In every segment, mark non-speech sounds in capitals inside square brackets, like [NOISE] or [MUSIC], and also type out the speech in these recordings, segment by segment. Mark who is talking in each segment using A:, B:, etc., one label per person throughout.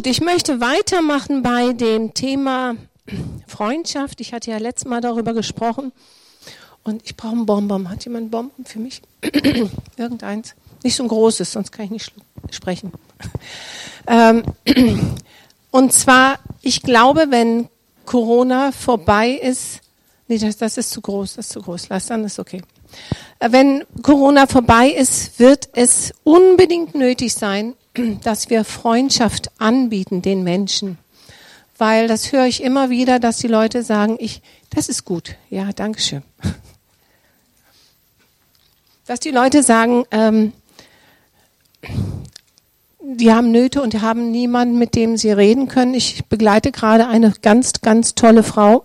A: Gut, ich möchte weitermachen bei dem Thema Freundschaft. Ich hatte ja letztes Mal darüber gesprochen. Und ich brauche einen Bonbon. Hat jemand einen Bonbon für mich? [CLEARS THROAT] Irgendeins. Nicht so ein großes, sonst kann ich nicht sprechen. [CLEARS THROAT] Ähm, [CLEARS THROAT] und zwar, ich glaube, wenn Corona vorbei ist, nee, das, das ist zu groß, das ist zu groß, lass dann, ist okay. Äh, wenn Corona vorbei ist, wird es unbedingt nötig sein, dass wir Freundschaft anbieten den Menschen. Weil das höre ich immer wieder, dass die Leute sagen, ich, das ist gut. Ja, danke schön. [LAUGHS] Dass die Leute sagen, ähm, die haben Nöte und haben niemanden, mit dem sie reden können. Ich begleite gerade eine ganz, ganz tolle Frau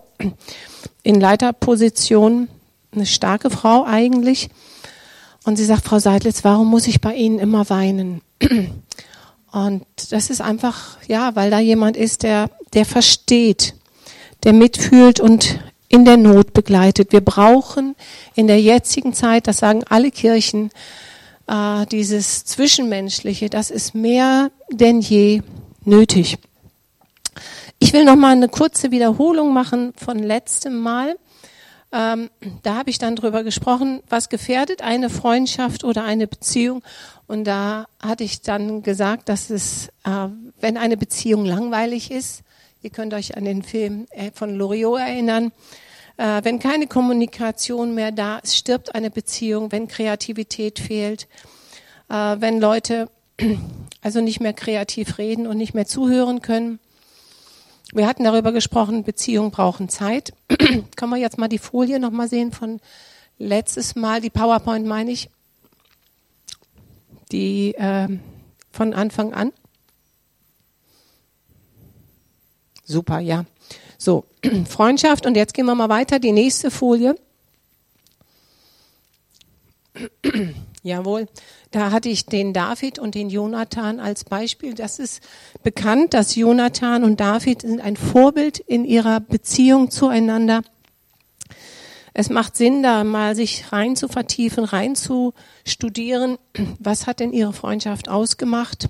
A: in Leiterposition, eine starke Frau eigentlich. Und sie sagt, Frau Seidlitz, warum muss ich bei Ihnen immer weinen? Und das ist einfach, ja, weil da jemand ist, der, der versteht, der mitfühlt und in der Not begleitet. Wir brauchen in der jetzigen Zeit, das sagen alle Kirchen, äh, dieses Zwischenmenschliche, das ist mehr denn je nötig. Ich will noch mal eine kurze Wiederholung machen von letztem Mal. Ähm, da habe ich dann drüber gesprochen, was gefährdet eine Freundschaft oder eine Beziehung. Und da hatte ich dann gesagt, dass es, äh, wenn eine Beziehung langweilig ist, ihr könnt euch an den Film äh, von Loriot erinnern, äh, wenn keine Kommunikation mehr da ist, stirbt eine Beziehung, wenn Kreativität fehlt, äh, wenn Leute [CLEARS THROAT] also nicht mehr kreativ reden und nicht mehr zuhören können. Wir hatten darüber gesprochen, Beziehungen brauchen Zeit. [CLEARS THROAT] Können wir jetzt mal die Folie nochmal sehen von letztes Mal, die PowerPoint meine ich die äh, von Anfang an? Super, ja. So, [CLEARS THROAT] Freundschaft und jetzt gehen wir mal weiter, die nächste Folie. [CLEARS THROAT] Jawohl, da hatte ich den David und den Jonathan als Beispiel. Das ist bekannt, dass Jonathan und David sind ein Vorbild in ihrer Beziehung zueinander es macht Sinn, da mal sich rein zu vertiefen, rein zu studieren. Was hat denn Ihre Freundschaft ausgemacht?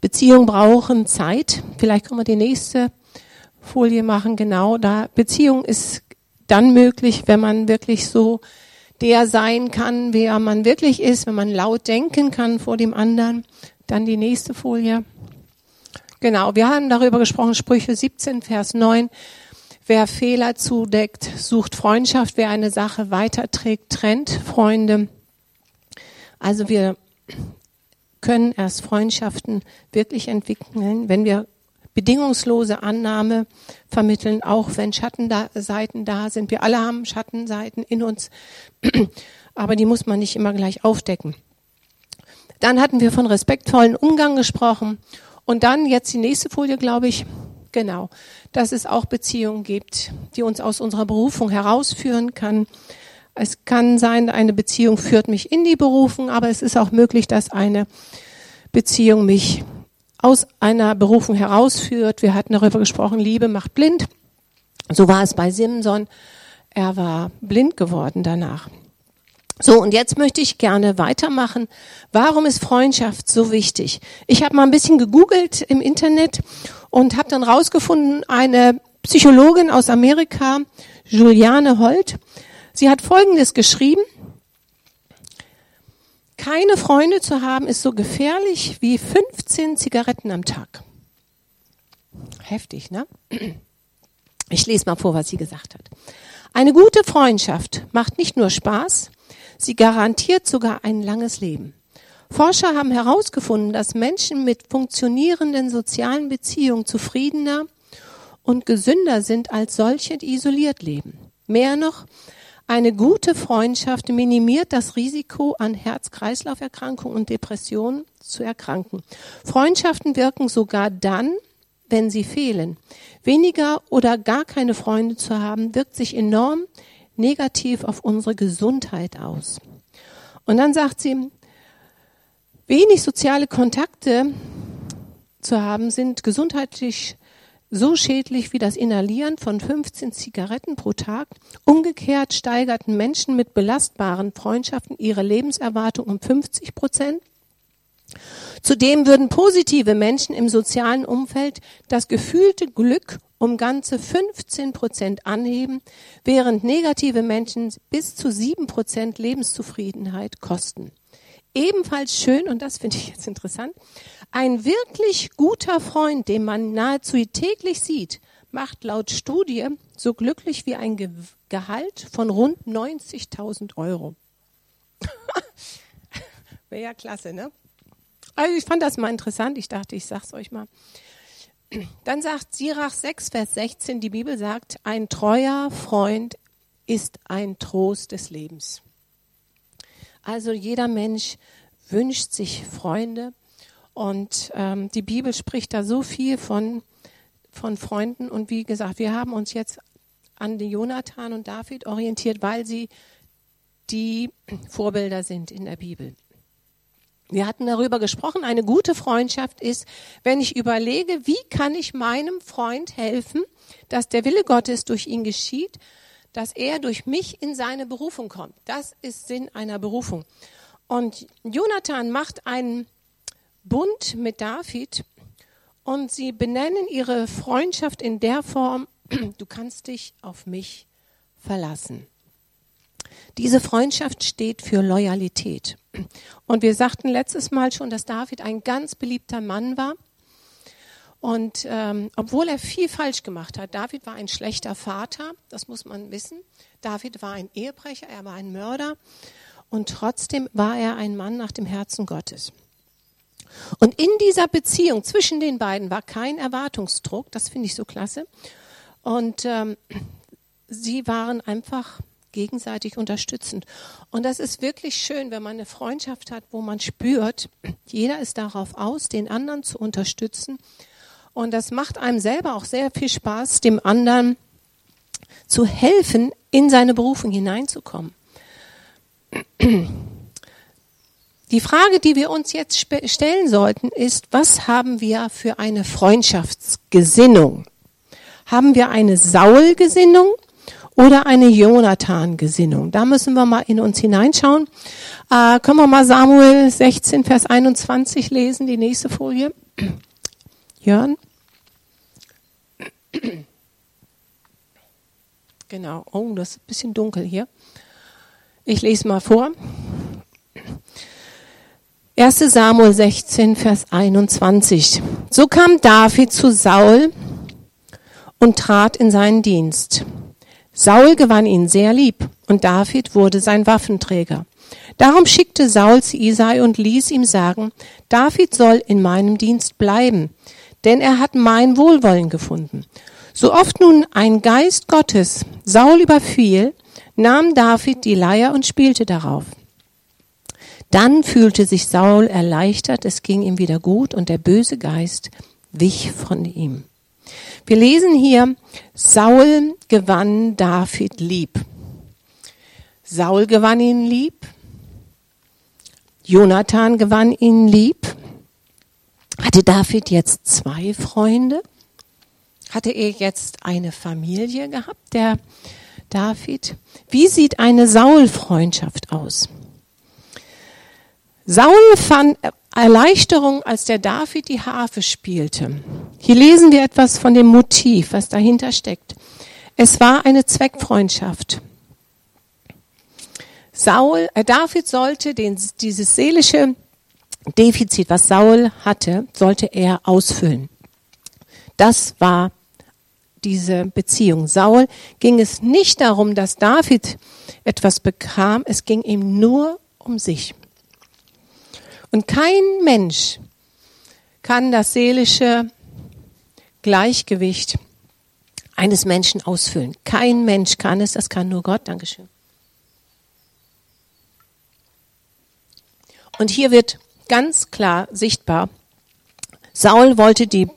A: Beziehungen brauchen Zeit. Vielleicht können wir die nächste Folie machen. Genau da. Beziehung ist dann möglich, wenn man wirklich so der sein kann, wer man wirklich ist, wenn man laut denken kann vor dem anderen. Dann die nächste Folie. Genau, wir haben darüber gesprochen, Sprüche 17, Vers 9. Wer Fehler zudeckt, sucht Freundschaft. Wer eine Sache weiterträgt, trennt Freunde. Also wir können erst Freundschaften wirklich entwickeln, wenn wir bedingungslose Annahme vermitteln, auch wenn Schattenseiten da sind. Wir alle haben Schattenseiten in uns, [CLEARS THROAT] aber die muss man nicht immer gleich aufdecken. Dann hatten wir von respektvollen Umgang gesprochen und dann jetzt die nächste Folie, glaube ich, Genau, dass es auch Beziehungen gibt, die uns aus unserer Berufung herausführen kann. Es kann sein, eine Beziehung führt mich in die Berufung, aber es ist auch möglich, dass eine Beziehung mich aus einer Berufung herausführt. Wir hatten darüber gesprochen, Liebe macht blind. So war es bei Simson. Er war blind geworden danach. So, und jetzt möchte ich gerne weitermachen. Warum ist Freundschaft so wichtig? Ich habe mal ein bisschen gegoogelt im Internet und habe dann rausgefunden, eine Psychologin aus Amerika, Juliane Holt, sie hat Folgendes geschrieben. Keine Freunde zu haben ist so gefährlich wie 15 Zigaretten am Tag. Heftig, ne? Ich lese mal vor, was sie gesagt hat. Eine gute Freundschaft macht nicht nur Spaß, Sie garantiert sogar ein langes Leben. Forscher haben herausgefunden, dass Menschen mit funktionierenden sozialen Beziehungen zufriedener und gesünder sind als solche, die isoliert leben. Mehr noch, eine gute Freundschaft minimiert das Risiko, an Herz-Kreislauf-Erkrankungen und Depressionen zu erkranken. Freundschaften wirken sogar dann, wenn sie fehlen. Weniger oder gar keine Freunde zu haben, wirkt sich enorm negativ auf unsere Gesundheit aus. Und dann sagt sie, wenig soziale Kontakte zu haben, sind gesundheitlich so schädlich wie das Inhalieren von 15 Zigaretten pro Tag. Umgekehrt steigerten Menschen mit belastbaren Freundschaften ihre Lebenserwartung um 50 Prozent. Zudem würden positive Menschen im sozialen Umfeld das gefühlte Glück um ganze 15 Prozent anheben, während negative Menschen bis zu 7 Prozent Lebenszufriedenheit kosten. Ebenfalls schön, und das finde ich jetzt interessant, ein wirklich guter Freund, den man nahezu täglich sieht, macht laut Studie so glücklich wie ein Ge Gehalt von rund 90.000 Euro. [LAUGHS] Wäre ja klasse, ne? Also ich fand das mal interessant. Ich dachte, ich sag's euch mal. Dann sagt Sirach 6, Vers 16, die Bibel sagt, ein treuer Freund ist ein Trost des Lebens. Also jeder Mensch wünscht sich Freunde und ähm, die Bibel spricht da so viel von, von Freunden und wie gesagt, wir haben uns jetzt an Jonathan und David orientiert, weil sie die Vorbilder sind in der Bibel. Wir hatten darüber gesprochen, eine gute Freundschaft ist, wenn ich überlege, wie kann ich meinem Freund helfen, dass der Wille Gottes durch ihn geschieht, dass er durch mich in seine Berufung kommt. Das ist Sinn einer Berufung. Und Jonathan macht einen Bund mit David und sie benennen ihre Freundschaft in der Form, [CLEARS THROAT] du kannst dich auf mich verlassen. Diese Freundschaft steht für Loyalität. Und wir sagten letztes Mal schon, dass David ein ganz beliebter Mann war. Und ähm, obwohl er viel falsch gemacht hat, David war ein schlechter Vater, das muss man wissen. David war ein Ehebrecher, er war ein Mörder. Und trotzdem war er ein Mann nach dem Herzen Gottes. Und in dieser Beziehung zwischen den beiden war kein Erwartungsdruck, das finde ich so klasse. Und ähm, sie waren einfach gegenseitig unterstützend. Und das ist wirklich schön, wenn man eine Freundschaft hat, wo man spürt, jeder ist darauf aus, den anderen zu unterstützen. Und das macht einem selber auch sehr viel Spaß, dem anderen zu helfen, in seine Berufung hineinzukommen. Die Frage, die wir uns jetzt stellen sollten, ist, was haben wir für eine Freundschaftsgesinnung? Haben wir eine Saul-Gesinnung oder eine Jonathan-Gesinnung. Da müssen wir mal in uns hineinschauen. Äh, können wir mal Samuel 16, Vers 21 lesen, die nächste Folie. Jörn. [CLEARS THROAT] Genau. Oh, das ist ein bisschen dunkel hier. Ich lese mal vor. 1. Samuel 16, Vers 21. So kam David zu Saul und trat in seinen Dienst. Saul gewann ihn sehr lieb und David wurde sein Waffenträger. Darum schickte Saul zu Isai und ließ ihm sagen, David soll in meinem Dienst bleiben, denn er hat mein Wohlwollen gefunden. So oft nun ein Geist Gottes Saul überfiel, nahm David die Leier und spielte darauf. Dann fühlte sich Saul erleichtert, es ging ihm wieder gut und der böse Geist wich von ihm. Wir lesen hier, Saul gewann David lieb. Saul gewann ihn lieb. Jonathan gewann ihn lieb. Hatte David jetzt zwei Freunde? Hatte er jetzt eine Familie gehabt, der David? Wie sieht eine Saul-Freundschaft aus? Saul fand, Erleichterung, als der David die Harfe spielte. Hier lesen wir etwas von dem Motiv, was dahinter steckt. Es war eine Zweckfreundschaft. Saul, äh, David sollte den, dieses seelische Defizit, was Saul hatte, sollte er ausfüllen. Das war diese Beziehung. Saul ging es nicht darum, dass David etwas bekam, es ging ihm nur um sich. Und kein Mensch kann das seelische Gleichgewicht eines Menschen ausfüllen. Kein Mensch kann es, das kann nur Gott. Dankeschön. Und hier wird ganz klar sichtbar, Saul wollte die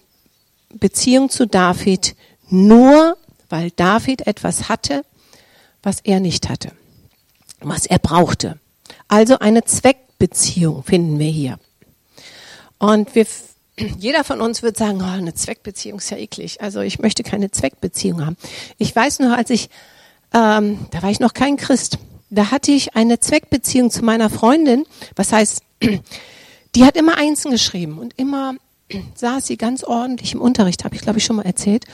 A: Beziehung zu David nur, weil David etwas hatte, was er nicht hatte, was er brauchte. Also eine Zweck Zweckbeziehung finden wir hier. Und wir, [CLEARS THROAT] jeder von uns wird sagen, oh, eine Zweckbeziehung ist ja eklig. Also ich möchte keine Zweckbeziehung haben. Ich weiß noch, als ich, ähm, da war ich noch kein Christ, da hatte ich eine Zweckbeziehung zu meiner Freundin. Was heißt, [CLEARS THROAT] die hat immer Einsen geschrieben und immer [CLEARS THROAT] saß sie ganz ordentlich im Unterricht, habe ich glaube ich schon mal erzählt.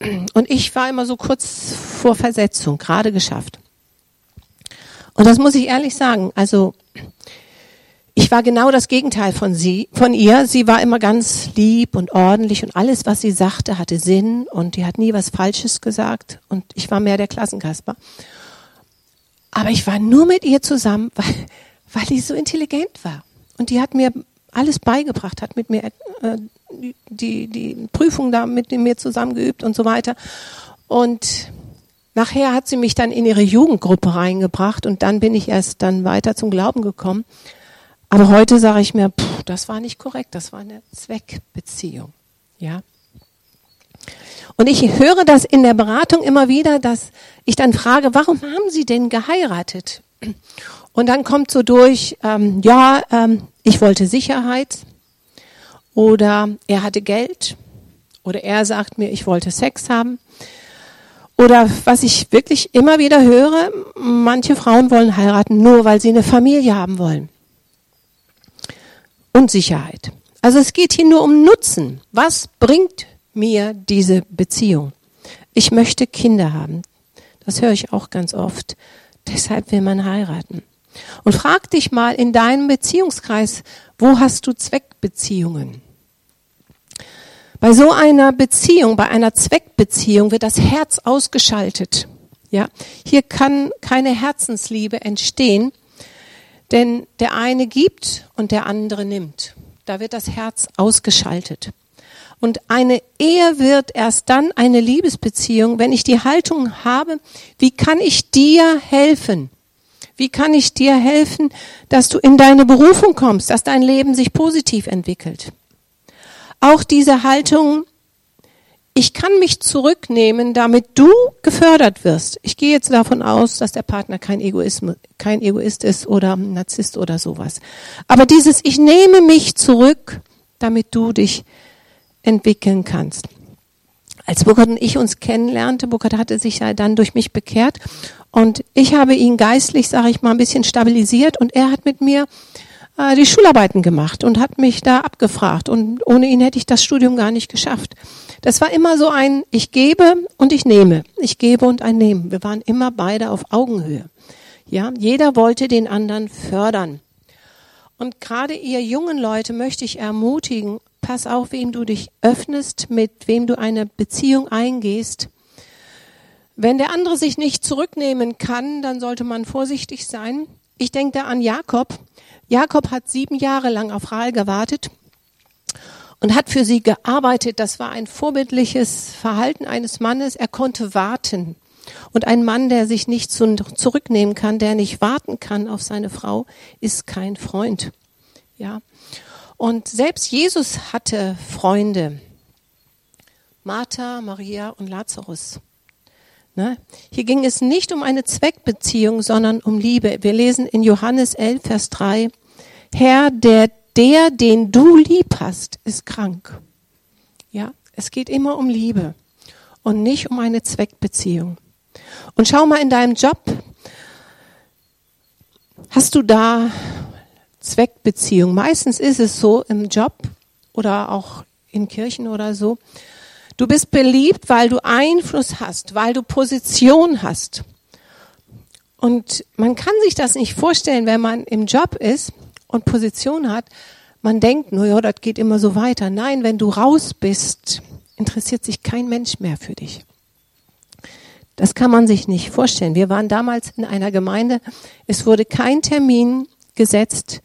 A: [CLEARS THROAT] Und ich war immer so kurz vor Versetzung, gerade geschafft. Und das muss ich ehrlich sagen. Also ich war genau das Gegenteil von sie, von ihr. Sie war immer ganz lieb und ordentlich und alles, was sie sagte, hatte Sinn und die hat nie was Falsches gesagt. Und ich war mehr der Klassenkasper. Aber ich war nur mit ihr zusammen, [LAUGHS] weil, weil die so intelligent war. Und die hat mir alles beigebracht, hat mit mir äh, die, die Prüfung da mit mir zusammen geübt und so weiter. Und nachher hat sie mich dann in ihre Jugendgruppe reingebracht und dann bin ich erst dann weiter zum Glauben gekommen. Aber heute sage ich mir, pff, das war nicht korrekt, das war eine Zweckbeziehung. Ja. Und ich höre das in der Beratung immer wieder, dass ich dann frage, warum haben Sie denn geheiratet? Und dann kommt so durch, ähm, ja, ähm, ich wollte Sicherheit oder er hatte Geld oder er sagt mir, ich wollte Sex haben. Oder was ich wirklich immer wieder höre, manche Frauen wollen heiraten, nur weil sie eine Familie haben wollen und Sicherheit. Also es geht hier nur um Nutzen. Was bringt mir diese Beziehung? Ich möchte Kinder haben. Das höre ich auch ganz oft. Deshalb will man heiraten. Und frag dich mal in deinem Beziehungskreis, wo hast du Zweckbeziehungen? Bei so einer Beziehung, bei einer Zweckbeziehung wird das Herz ausgeschaltet. Ja, hier kann keine Herzensliebe entstehen, denn der eine gibt und der andere nimmt. Da wird das Herz ausgeschaltet. Und eine Ehe wird erst dann eine Liebesbeziehung, wenn ich die Haltung habe, wie kann ich dir helfen? Wie kann ich dir helfen, dass du in deine Berufung kommst, dass dein Leben sich positiv entwickelt? Auch diese Haltung, ich kann mich zurücknehmen, damit du gefördert wirst. Ich gehe jetzt davon aus, dass der Partner kein, Egoismus, kein Egoist ist oder Narzisst oder sowas. Aber dieses Ich nehme mich zurück, damit du dich entwickeln kannst. Als Burkhard und ich uns kennenlernte, Burkhard hatte sich ja dann durch mich bekehrt und ich habe ihn geistlich, sage ich mal, ein bisschen stabilisiert und er hat mit mir äh, die Schularbeiten gemacht und hat mich da abgefragt und ohne ihn hätte ich das Studium gar nicht geschafft. Das war immer so ein, ich gebe und ich nehme. Ich gebe und ein Nehmen. Wir waren immer beide auf Augenhöhe. Ja, jeder wollte den anderen fördern. Und gerade ihr jungen Leute möchte ich ermutigen, pass auf, wem du dich öffnest, mit wem du eine Beziehung eingehst. Wenn der andere sich nicht zurücknehmen kann, dann sollte man vorsichtig sein. Ich denke da an Jakob. Jakob hat sieben Jahre lang auf Rahel gewartet und hat für sie gearbeitet. Das war ein vorbildliches Verhalten eines Mannes. Er konnte warten. Und ein Mann, der sich nicht zurücknehmen kann, der nicht warten kann auf seine Frau, ist kein Freund. Ja. Und selbst Jesus hatte Freunde. Martha, Maria und Lazarus. Ne? Hier ging es nicht um eine Zweckbeziehung, sondern um Liebe. Wir lesen in Johannes 11, Vers 3, Herr, der der, den du lieb hast, ist krank. Ja, es geht immer um Liebe und nicht um eine Zweckbeziehung. Und schau mal in deinem Job, hast du da Zweckbeziehung? Meistens ist es so im Job oder auch in Kirchen oder so. Du bist beliebt, weil du Einfluss hast, weil du Position hast. Und man kann sich das nicht vorstellen, wenn man im Job ist und Position hat, man denkt nur, ja, das geht immer so weiter. Nein, wenn du raus bist, interessiert sich kein Mensch mehr für dich. Das kann man sich nicht vorstellen. Wir waren damals in einer Gemeinde, es wurde kein Termin gesetzt,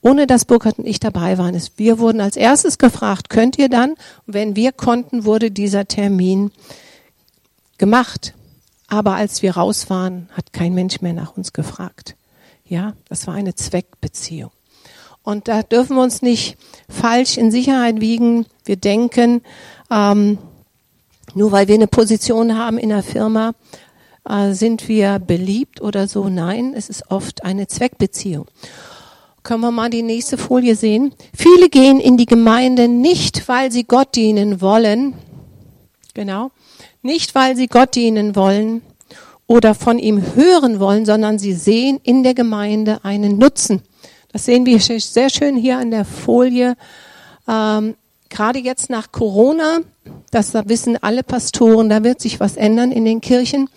A: ohne dass Burkhard und ich dabei waren. Wir wurden als erstes gefragt, könnt ihr dann? Und wenn wir konnten, wurde dieser Termin gemacht. Aber als wir raus waren, hat kein Mensch mehr nach uns gefragt. Ja, das war eine Zweckbeziehung. Und da dürfen wir uns nicht falsch in Sicherheit wiegen. Wir denken, ähm, nur weil wir eine Position haben in der Firma, äh, sind wir beliebt oder so. Nein, es ist oft eine Zweckbeziehung. Können wir mal die nächste Folie sehen? Viele gehen in die Gemeinde nicht, weil sie Gott dienen wollen. Genau. Nicht, weil sie Gott dienen wollen oder von ihm hören wollen, sondern sie sehen in der Gemeinde einen Nutzen. Das sehen wir sehr schön hier an der Folie. Ähm, Gerade jetzt nach Corona, das wissen alle Pastoren, da wird sich was ändern in den Kirchen.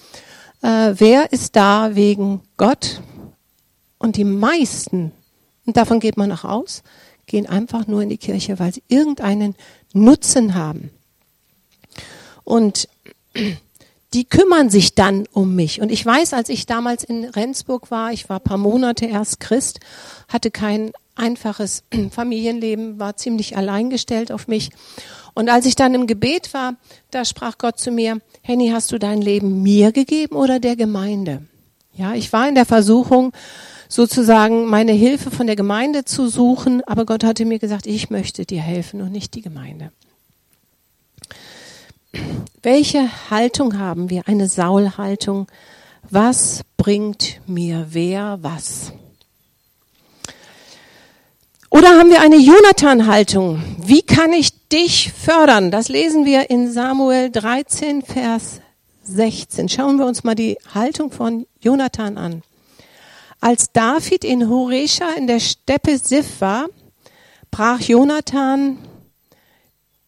A: Äh, wer ist da wegen Gott? Und die meisten, und davon geht man auch aus, gehen einfach nur in die Kirche, weil sie irgendeinen Nutzen haben. Und die kümmern sich dann um mich. Und ich weiß, als ich damals in Rendsburg war, ich war paar Monate erst Christ, hatte kein einfaches [CLEARS THROAT] Familienleben, war ziemlich alleingestellt auf mich. Und als ich dann im Gebet war, da sprach Gott zu mir, Henny, hast du dein Leben mir gegeben oder der Gemeinde? Ja, ich war in der Versuchung, sozusagen meine Hilfe von der Gemeinde zu suchen, aber Gott hatte mir gesagt, ich möchte dir helfen und nicht die Gemeinde. [CLEARS THROAT] Welche Haltung haben wir? Eine Saulhaltung. Was bringt mir wer was? Oder haben wir eine Jonathan-Haltung? Wie kann ich dich fördern? Das lesen wir in Samuel 13, Vers 16. Schauen wir uns mal die Haltung von Jonathan an. Als David in Horesha in der Steppe Sif war, brach Jonathan,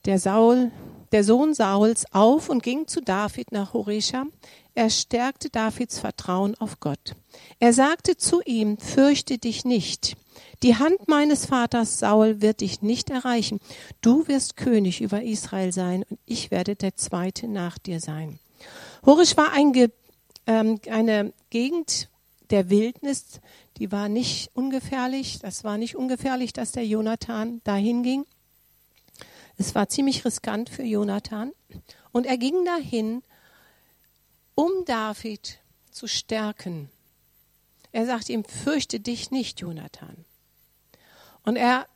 A: der Saul, der Sohn Sauls, auf und ging zu David nach Horesha. Er stärkte Davids Vertrauen auf Gott. Er sagte zu ihm, fürchte dich nicht. Die Hand meines Vaters Saul wird dich nicht erreichen. Du wirst König über Israel sein und ich werde der Zweite nach dir sein. Horisch war ein Ge ähm, eine Gegend der Wildnis, die war nicht ungefährlich. Das war nicht ungefährlich, dass der Jonathan dahin ging. Es war ziemlich riskant für Jonathan. Und er ging dahin, um David zu stärken. Er sagte ihm, fürchte dich nicht, Jonathan. Und er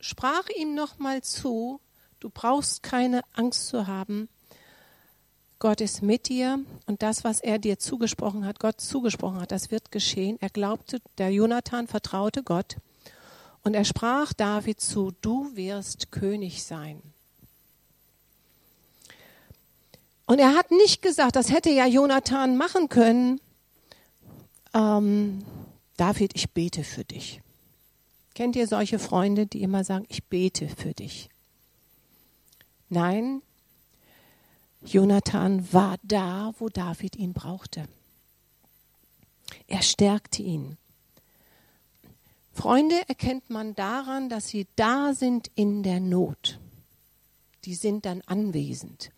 A: sprach ihm nochmal zu, du brauchst keine Angst zu haben. Gott ist mit dir und das, was er dir zugesprochen hat, Gott zugesprochen hat, das wird geschehen. Er glaubte, der Jonathan vertraute Gott und er sprach David zu, du wirst König sein. Und er hat nicht gesagt, das hätte ja Jonathan machen können. Ähm, David, ich bete für dich. Kennt ihr solche Freunde, die immer sagen, ich bete für dich? Nein, Jonathan war da, wo David ihn brauchte. Er stärkte ihn. Freunde erkennt man daran, dass sie da sind in der Not. Die sind dann anwesend.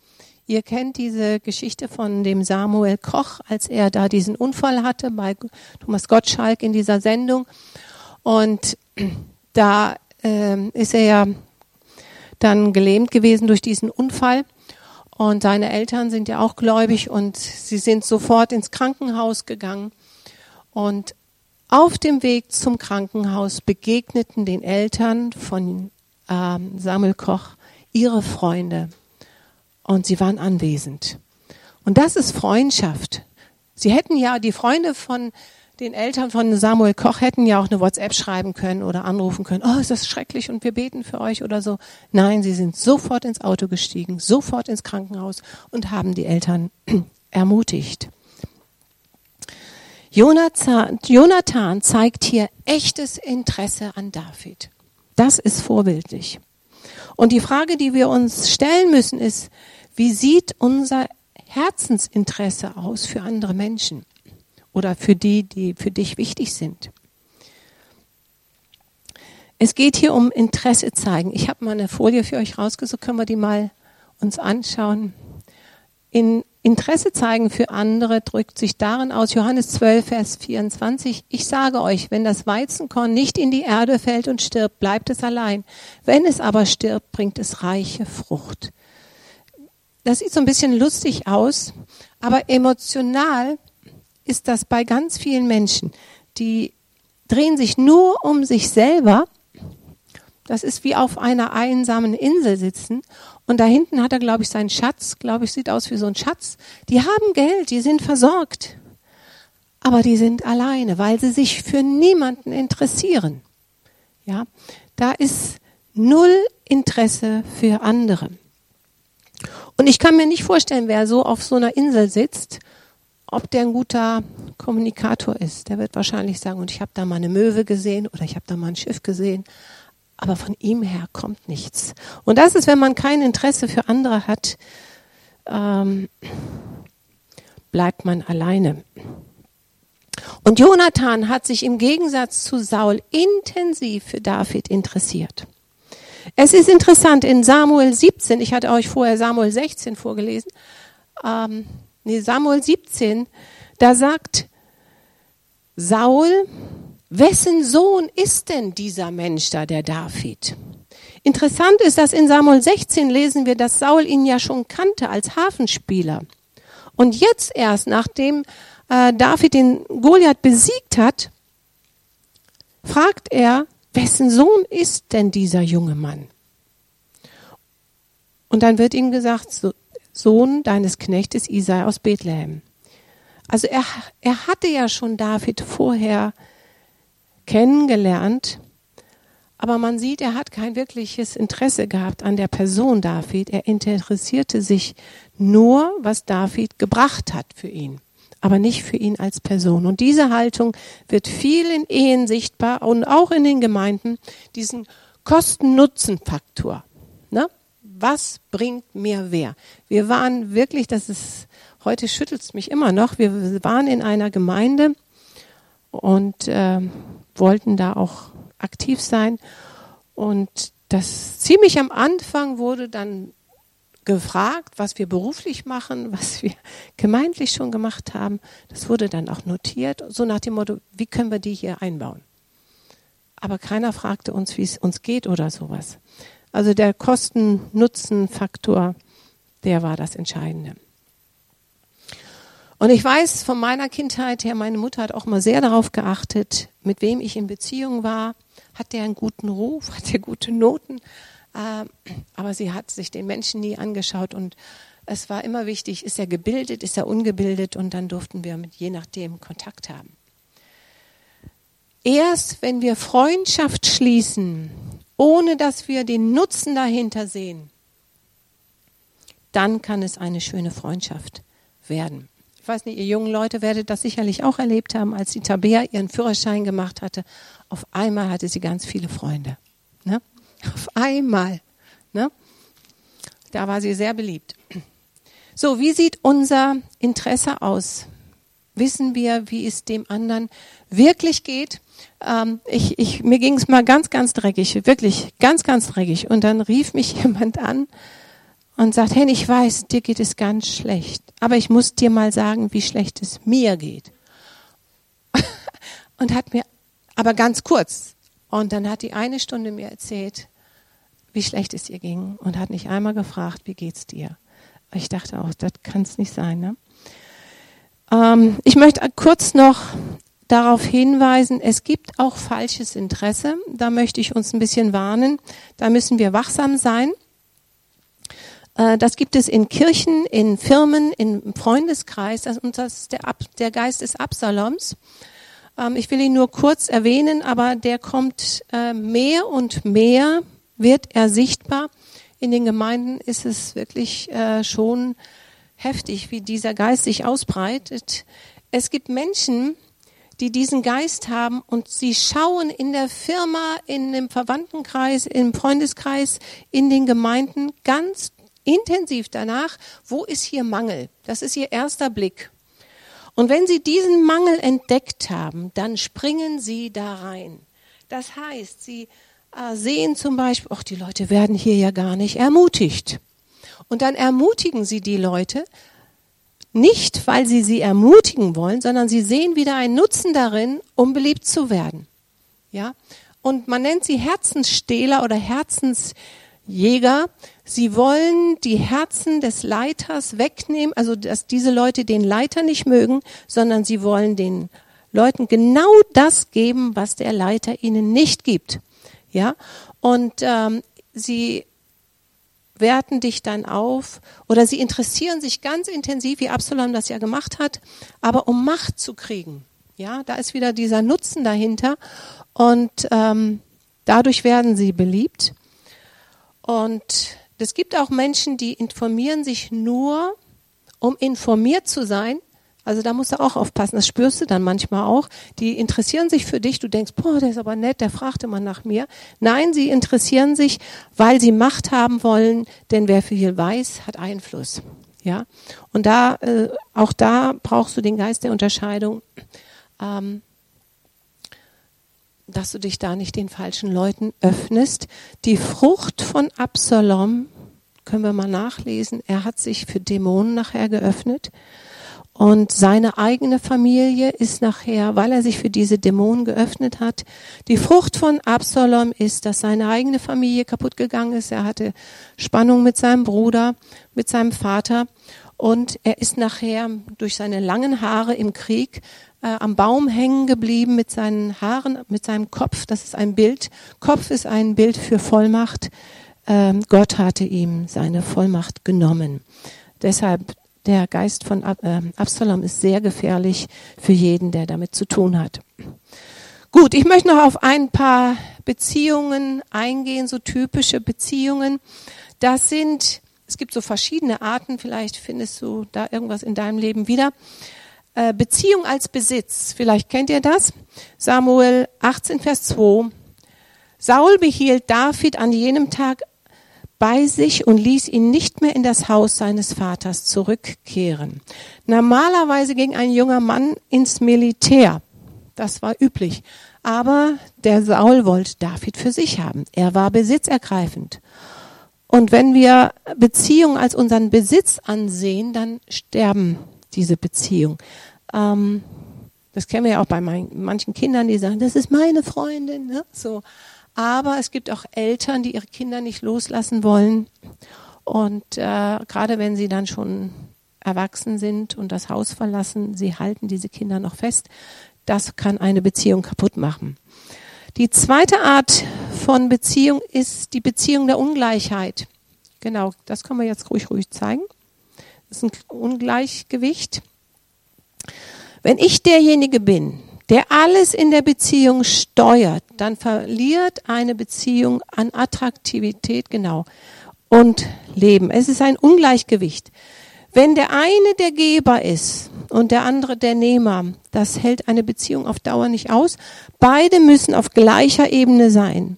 A: Ihr kennt diese Geschichte von dem Samuel Koch, als er da diesen Unfall hatte bei Thomas Gottschalk in dieser Sendung. Und da äh, ist er ja dann gelähmt gewesen durch diesen Unfall. Und seine Eltern sind ja auch gläubig und sie sind sofort ins Krankenhaus gegangen. Und auf dem Weg zum Krankenhaus begegneten den Eltern von ähm, Samuel Koch ihre Freunde. Und sie waren anwesend. Und das ist Freundschaft. Sie hätten ja die Freunde von den Eltern von Samuel Koch hätten ja auch eine WhatsApp schreiben können oder anrufen können, oh, ist das schrecklich und wir beten für euch oder so. Nein, sie sind sofort ins Auto gestiegen, sofort ins Krankenhaus und haben die Eltern [CLEARS THROAT] ermutigt. Jonathan, zeigt hier echtes Interesse an David. Das ist vorbildlich. Und die Frage, die wir uns stellen müssen, ist, wie sieht unser Herzensinteresse aus für andere Menschen? Oder für die, die für dich wichtig sind. Es geht hier um Interesse zeigen. Ich habe mal eine Folie für euch rausgesucht, können wir die mal uns anschauen. In Interesse zeigen für andere drückt sich darin aus, Johannes 12, Vers 24, ich sage euch, wenn das Weizenkorn nicht in die Erde fällt und stirbt, bleibt es allein. Wenn es aber stirbt, bringt es reiche Frucht. Das sieht so ein bisschen lustig aus, aber emotional ist das bei ganz vielen Menschen. Die drehen sich nur um sich selber. Das ist wie auf einer einsamen Insel sitzen. Und da hinten hat er, glaube ich, seinen Schatz. Glaube ich, sieht aus wie so ein Schatz. Die haben Geld, die sind versorgt. Aber die sind alleine, weil sie sich für niemanden interessieren. Ja, da ist null Interesse für andere. Und ich kann mir nicht vorstellen, wer so auf so einer Insel sitzt ob der ein guter Kommunikator ist. Der wird wahrscheinlich sagen, und ich habe da mal eine Möwe gesehen oder ich habe da mal ein Schiff gesehen. Aber von ihm her kommt nichts. Und das ist, wenn man kein Interesse für andere hat, ähm, bleibt man alleine. Und Jonathan hat sich im Gegensatz zu Saul intensiv für David interessiert. Es ist interessant, in Samuel 17, ich hatte euch vorher Samuel 16 vorgelesen, ähm, nee, Samuel 17, da sagt Saul, wessen Sohn ist denn dieser Mensch da, der David? Interessant ist, dass in Samuel 16 lesen wir, dass Saul ihn ja schon kannte als Hafenspieler. Und jetzt erst, nachdem äh, David den Goliath besiegt hat, fragt er, wessen Sohn ist denn dieser junge Mann? Und dann wird ihm gesagt, Sohn deines Knechtes Isai aus Bethlehem. Also er, er hatte ja schon David vorher kennengelernt, aber man sieht, er hat kein wirkliches Interesse gehabt an der Person David. Er interessierte sich nur, was David gebracht hat für ihn, aber nicht für ihn als Person. Und diese Haltung wird viel in Ehen sichtbar und auch in den Gemeinden, diesen Kosten-Nutzen-Faktor. Ne? Was bringt mir wer? Wir waren wirklich, das ist, heute schüttelt es mich immer noch, wir waren in einer Gemeinde und äh, wollten da auch aktiv sein. Und das ziemlich am Anfang wurde dann gefragt, was wir beruflich machen, was wir [LAUGHS] gemeindlich schon gemacht haben. Das wurde dann auch notiert, so nach dem Motto, wie können wir die hier einbauen? Aber keiner fragte uns, wie es uns geht oder sowas. Also der Kosten-Nutzen-Faktor, der war das Entscheidende. Und ich weiß von meiner Kindheit her, meine Mutter hat auch mal sehr darauf geachtet, mit wem ich in Beziehung war. Hat der einen guten Ruf? [LAUGHS] Hat der gute Noten? Ähm, aber sie hat sich den Menschen nie angeschaut und es war immer wichtig, ist er gebildet, ist er ungebildet und dann durften wir mit je nachdem Kontakt haben. Erst wenn wir Freundschaft schließen, ohne dass wir den Nutzen dahinter sehen, dann kann es eine schöne Freundschaft werden. Ich weiß nicht, ihr jungen Leute werdet das sicherlich auch erlebt haben, als die Tabea ihren Führerschein gemacht hatte. Auf einmal hatte sie ganz viele Freunde. Ne? Auf einmal. Ne? Da war sie sehr beliebt. So, wie sieht unser Interesse aus? Wissen wir, wie es dem anderen wirklich geht? Ähm, ich, ich, mir ging es mal ganz, ganz dreckig, wirklich ganz, ganz dreckig. Und dann rief mich [LAUGHS] jemand an und sagt, hey, ich weiß, dir geht es ganz schlecht, aber ich muss dir mal sagen, wie schlecht es mir geht. [LAUGHS] und hat mir, aber ganz kurz. Und dann hat die eine Stunde mir erzählt, wie schlecht es ihr ging und hat nicht einmal gefragt, wie geht's dir? Ich dachte auch, das kann es nicht sein. Ne? Ähm, ich möchte kurz noch darauf hinweisen, es gibt auch falsches Interesse. Da möchte ich uns ein bisschen warnen. Da müssen wir wachsam sein. Äh, das gibt es in Kirchen, in Firmen, im Freundeskreis. Und das ist der, der Geist des Absaloms. Ähm, ich will ihn nur kurz erwähnen, aber der kommt äh, mehr und mehr wird er sichtbar. In den Gemeinden ist es wirklich äh, schon heftig, wie dieser Geist sich ausbreitet. Es gibt Menschen, die diesen Geist haben und sie schauen in der Firma, in dem Verwandtenkreis, im Freundeskreis, in den Gemeinden ganz intensiv danach, wo ist hier Mangel? Das ist ihr erster Blick. Und wenn sie diesen Mangel entdeckt haben, dann springen sie da rein. Das heißt, sie äh, sehen zum Beispiel, ach, die Leute werden hier ja gar nicht ermutigt. Und dann ermutigen sie die Leute, nicht weil sie sie ermutigen wollen, sondern sie sehen wieder einen Nutzen darin, um beliebt zu werden. Ja? Und man nennt sie Herzensstehler oder Herzensjäger. Sie wollen die Herzen des Leiters wegnehmen, also dass diese Leute den Leiter nicht mögen, sondern sie wollen den Leuten genau das geben, was der Leiter ihnen nicht gibt. Ja, und ähm, sie werten dich dann auf oder sie interessieren sich ganz intensiv, wie Absalom das ja gemacht hat, aber um Macht zu kriegen. Ja, da ist wieder dieser Nutzen dahinter und ähm, dadurch werden sie beliebt. Und es gibt auch Menschen, die informieren sich nur, um informiert zu sein, Also da musst du auch aufpassen. Das spürst du dann manchmal auch. Die interessieren sich für dich. Du denkst, boah, der ist aber nett, der fragte mal nach mir. Nein, sie interessieren sich, weil sie Macht haben wollen, denn wer viel weiß, hat Einfluss. Ja. Und da, äh, auch da brauchst du den Geist der Unterscheidung, ähm, dass du dich da nicht den falschen Leuten öffnest. Die Frucht von Absalom, können wir mal nachlesen, er hat sich für Dämonen nachher geöffnet. Und seine eigene Familie ist nachher, weil er sich für diese Dämonen geöffnet hat, die Frucht von Absalom ist, dass seine eigene Familie kaputt gegangen ist. Er hatte Spannung mit seinem Bruder, mit seinem Vater. Und er ist nachher durch seine langen Haare im Krieg äh, am Baum hängen geblieben mit seinen Haaren, mit seinem Kopf. Das ist ein Bild. Kopf ist ein Bild für Vollmacht. Ähm, Gott hatte ihm seine Vollmacht genommen. Deshalb der Geist von äh, Absalom ist sehr gefährlich für jeden, der damit zu tun hat. Gut, ich möchte noch auf ein paar Beziehungen eingehen, so typische Beziehungen. Das sind, es gibt so verschiedene Arten, vielleicht findest du da irgendwas in deinem Leben wieder. Äh, Beziehung als Besitz, vielleicht kennt ihr das. Samuel 18, Vers 2. Saul behielt David an jenem Tag bei sich und ließ ihn nicht mehr in das Haus seines Vaters zurückkehren. Normalerweise ging ein junger Mann ins Militär. Das war üblich. Aber der Saul wollte David für sich haben. Er war besitzergreifend. Und wenn wir Beziehungen als unseren Besitz ansehen, dann sterben diese Beziehungen. Ähm, das kennen wir ja auch bei manchen Kindern, die sagen, das ist meine Freundin. Ne? So, aber es gibt auch Eltern, die ihre Kinder nicht loslassen wollen. Und äh, gerade wenn sie dann schon erwachsen sind und das Haus verlassen, sie halten diese Kinder noch fest. Das kann eine Beziehung kaputt machen. Die zweite Art von Beziehung ist die Beziehung der Ungleichheit. Genau, das können wir jetzt ruhig, ruhig zeigen. Das ist ein Ungleichgewicht. Wenn ich derjenige bin, der alles in der Beziehung steuert, dann verliert eine Beziehung an Attraktivität, genau, und Leben. Es ist ein Ungleichgewicht. Wenn der eine der Geber ist und der andere der Nehmer, das hält eine Beziehung auf Dauer nicht aus. Beide müssen auf gleicher Ebene sein.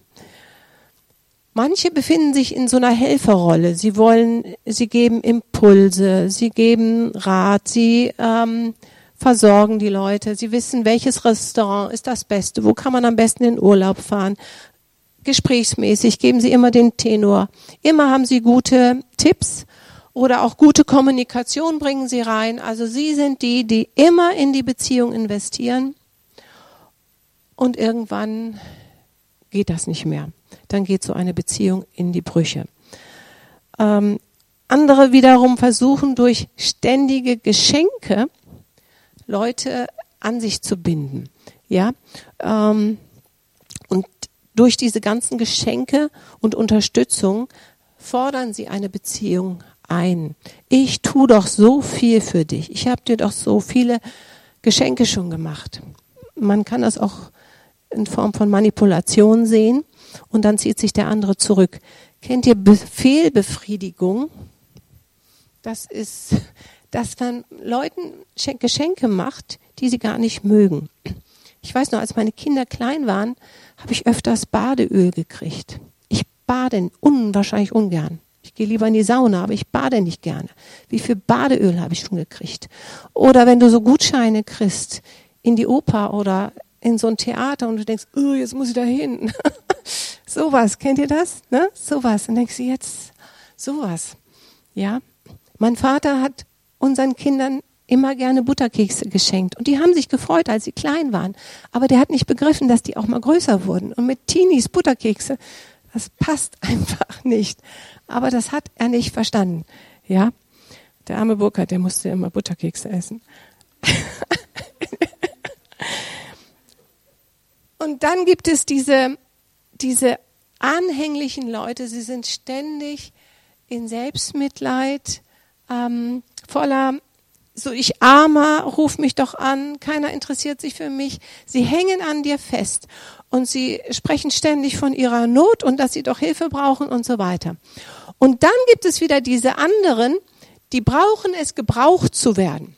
A: Manche befinden sich in so einer Helferrolle. Sie wollen, sie geben Impulse, sie geben Rat, sie ähm, versorgen die Leute. Sie wissen, welches Restaurant ist das Beste, wo kann man am besten in Urlaub fahren. Gesprächsmäßig geben sie immer den Tenor. Immer haben sie gute Tipps oder auch gute Kommunikation bringen sie rein. Also sie sind die, die immer in die Beziehung investieren und irgendwann geht das nicht mehr. Dann geht so eine Beziehung in die Brüche. Ähm, andere wiederum versuchen durch ständige Geschenke Leute an sich zu binden. Ja, ähm, und durch diese ganzen Geschenke und Unterstützung fordern sie eine Beziehung ein. Ich tu doch so viel für dich. Ich habe dir doch so viele Geschenke schon gemacht. Man kann das auch in Form von Manipulation sehen und dann zieht sich der andere zurück. Kennt ihr Befehlbefriedigung? Das ist dass man Leuten Geschenke macht, die sie gar nicht mögen. Ich weiß noch, als meine Kinder klein waren, habe ich öfters Badeöl gekriegt. Ich bade unwahrscheinlich ungern. Ich gehe lieber in die Sauna, aber ich bade nicht gerne. Wie viel Badeöl habe ich schon gekriegt? Oder wenn du so Gutscheine kriegst in die Oper oder in so ein Theater und du denkst, oh, jetzt muss ich da hin. [LAUGHS] sowas, kennt ihr das? Ne? Sowas. Und denkst du jetzt, sowas. Ja. Mein Vater hat unseren Kindern immer gerne Butterkekse geschenkt. Und die haben sich gefreut, als sie klein waren. Aber der hat nicht begriffen, dass die auch mal größer wurden. Und mit Teenies Butterkekse, das passt [LAUGHS] einfach nicht. Aber das hat er nicht verstanden. Ja? Der arme Burkhard, der musste immer Butterkekse essen. [LAUGHS] Und dann gibt es diese, diese anhänglichen Leute, sie sind ständig in Selbstmitleid, ähm, voller so ich armer, ruf mich doch an, keiner interessiert sich für mich. Sie hängen an dir fest und sie sprechen ständig von ihrer Not und dass sie doch Hilfe brauchen und so weiter. Und dann gibt es wieder diese anderen, die brauchen es, gebraucht zu werden.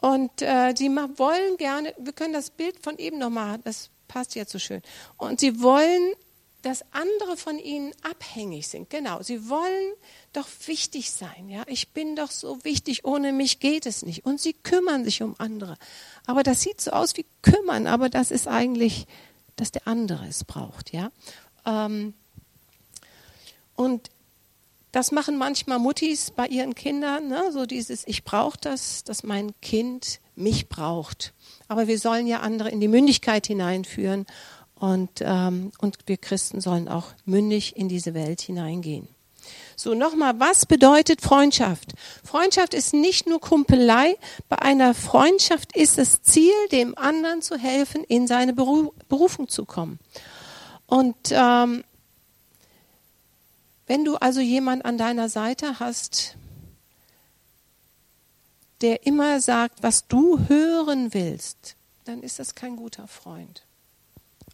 A: Und äh, sie wollen gerne, wir können das Bild von eben noch machen, das passt jetzt so schön. Und sie wollen, dass andere von ihnen abhängig sind. Genau, sie wollen doch wichtig sein. Ja, ich bin doch so wichtig, ohne mich geht es nicht. Und sie kümmern sich um andere. Aber das sieht so aus wie kümmern, aber das ist eigentlich, dass der andere es braucht. Ja, ähm, und das machen manchmal Muttis bei ihren Kindern, ne? so dieses, ich brauche das, dass mein Kind mich braucht. Aber wir sollen ja andere in die Mündigkeit hineinführen und, ähm, und wir Christen sollen auch mündig in diese Welt hineingehen. So, nochmal, was bedeutet Freundschaft? Freundschaft ist nicht nur Kumpelei. Bei einer Freundschaft ist das Ziel, dem anderen zu helfen, in seine Berufung zu kommen. Und ähm, wenn du also jemand an deiner Seite hast, der immer sagt, was du hören willst, dann ist das kein guter Freund.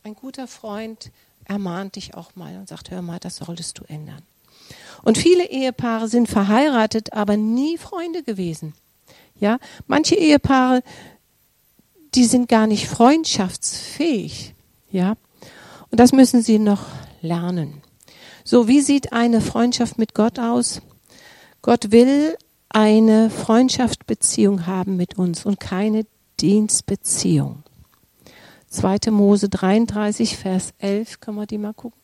A: Ein guter Freund ermahnt dich auch mal und sagt, hör mal, das solltest du ändern. Und viele Ehepaare sind verheiratet, aber nie Freunde gewesen. Ja, manche Ehepaare, die sind gar nicht freundschaftsfähig. Ja, und das müssen sie noch lernen. So, wie sieht eine Freundschaft mit Gott aus? Gott will eine Freundschaftsbeziehung haben mit uns und keine Dienstbeziehung. 2. Mose 33, Vers 11, können wir die mal gucken?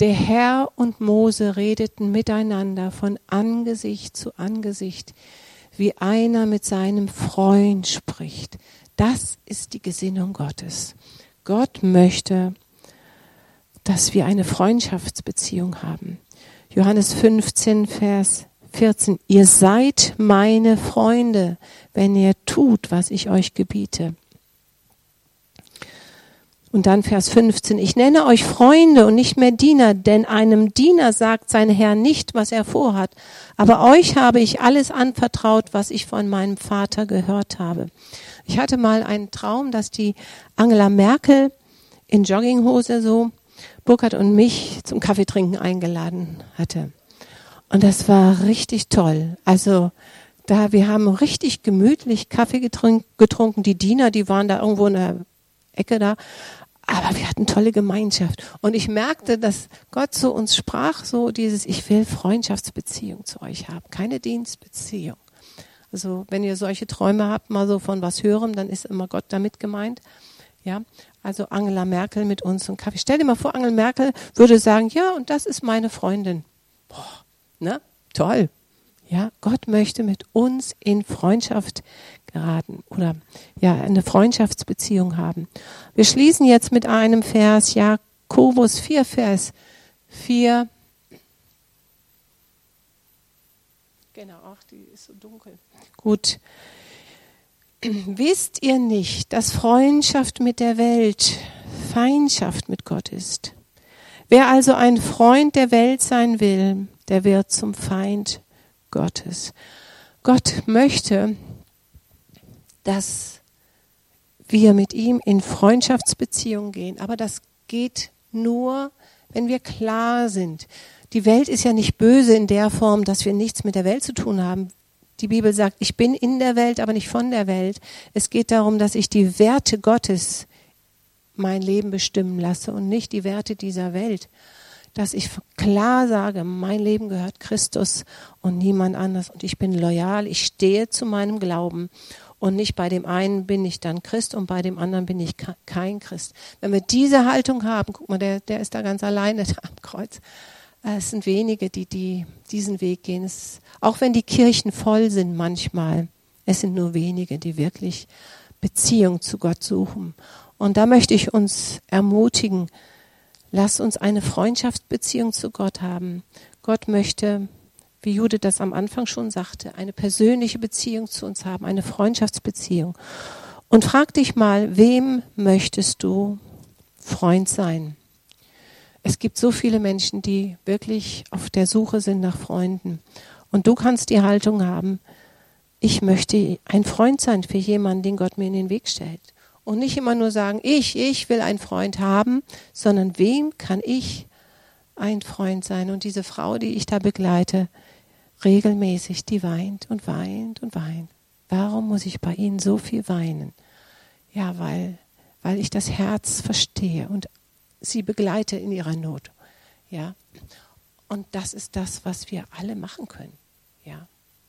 A: Der Herr und Mose redeten miteinander von Angesicht zu Angesicht, wie einer mit seinem Freund spricht. Das ist die Gesinnung Gottes. Gott möchte dass wir eine Freundschaftsbeziehung haben. Johannes 15, Vers 14. Ihr seid meine Freunde, wenn ihr tut, was ich euch gebiete. Und dann Vers 15. Ich nenne euch Freunde und nicht mehr Diener, denn einem Diener sagt sein Herr nicht, was er vorhat. Aber euch habe ich alles anvertraut, was ich von meinem Vater gehört habe. Ich hatte mal einen Traum, dass die Angela Merkel in Jogginghose so Burkhard und mich zum Kaffeetrinken eingeladen hatte. Und das war richtig toll. Also da, wir haben richtig gemütlich Kaffee getrunken. Die Diener, die waren da irgendwo in der Ecke da. Aber wir hatten tolle Gemeinschaft. Und ich merkte, dass Gott zu uns sprach, so dieses, ich will Freundschaftsbeziehung zu euch haben, keine Dienstbeziehung. Also wenn ihr solche Träume habt, mal so von was hören, dann ist immer Gott damit gemeint. Ja, also Angela Merkel mit uns und Kaffee. Stell dir mal vor, Angela Merkel würde sagen, ja, und das ist meine Freundin. Boah, ne? Toll. Ja, Gott möchte mit uns in Freundschaft geraten oder ja, eine Freundschaftsbeziehung haben. Wir schließen jetzt mit einem Vers, Jakobus 4, Vers 4. Genau, ach, die ist so dunkel. Gut. Wisst ihr nicht, dass Freundschaft mit der Welt Feindschaft mit Gott ist? Wer also ein Freund der Welt sein will, der wird zum Feind Gottes. Gott möchte, dass wir mit ihm in Freundschaftsbeziehung gehen, aber das geht nur, wenn wir klar sind. Die Welt ist ja nicht böse in der Form, dass wir nichts mit der Welt zu tun haben. Die Bibel sagt, ich bin in der Welt, aber nicht von der Welt. Es geht darum, dass ich die Werte Gottes mein Leben bestimmen lasse und nicht die Werte dieser Welt. Dass ich klar sage, mein Leben gehört Christus und niemand anders und ich bin loyal, ich stehe zu meinem Glauben und nicht bei dem einen bin ich dann Christ und bei dem anderen bin ich kein Christ. Wenn wir diese Haltung haben, guck mal, der, der ist da ganz alleine da am Kreuz. Es sind wenige, die, die diesen Weg gehen. Es, auch wenn die Kirchen voll sind manchmal, es sind nur wenige, die wirklich Beziehung zu Gott suchen. Und da möchte ich uns ermutigen, lass uns eine Freundschaftsbeziehung zu Gott haben. Gott möchte, wie Jude das am Anfang schon sagte, eine persönliche Beziehung zu uns haben, eine Freundschaftsbeziehung. Und frag dich mal, wem möchtest du Freund sein? Es gibt so viele Menschen, die wirklich auf der Suche sind nach Freunden. Und du kannst die Haltung haben, ich möchte ein Freund sein für jemanden, den Gott mir in den Weg stellt. Und nicht immer nur sagen, ich, ich will einen Freund haben, sondern wem kann ich ein Freund sein? Und diese Frau, die ich da begleite, regelmäßig, die weint und weint und weint. Warum muss ich bei ihnen so viel weinen? Ja, weil, weil ich das Herz verstehe und sie begleite in ihrer Not. Ja. Und das ist das, was wir alle machen können.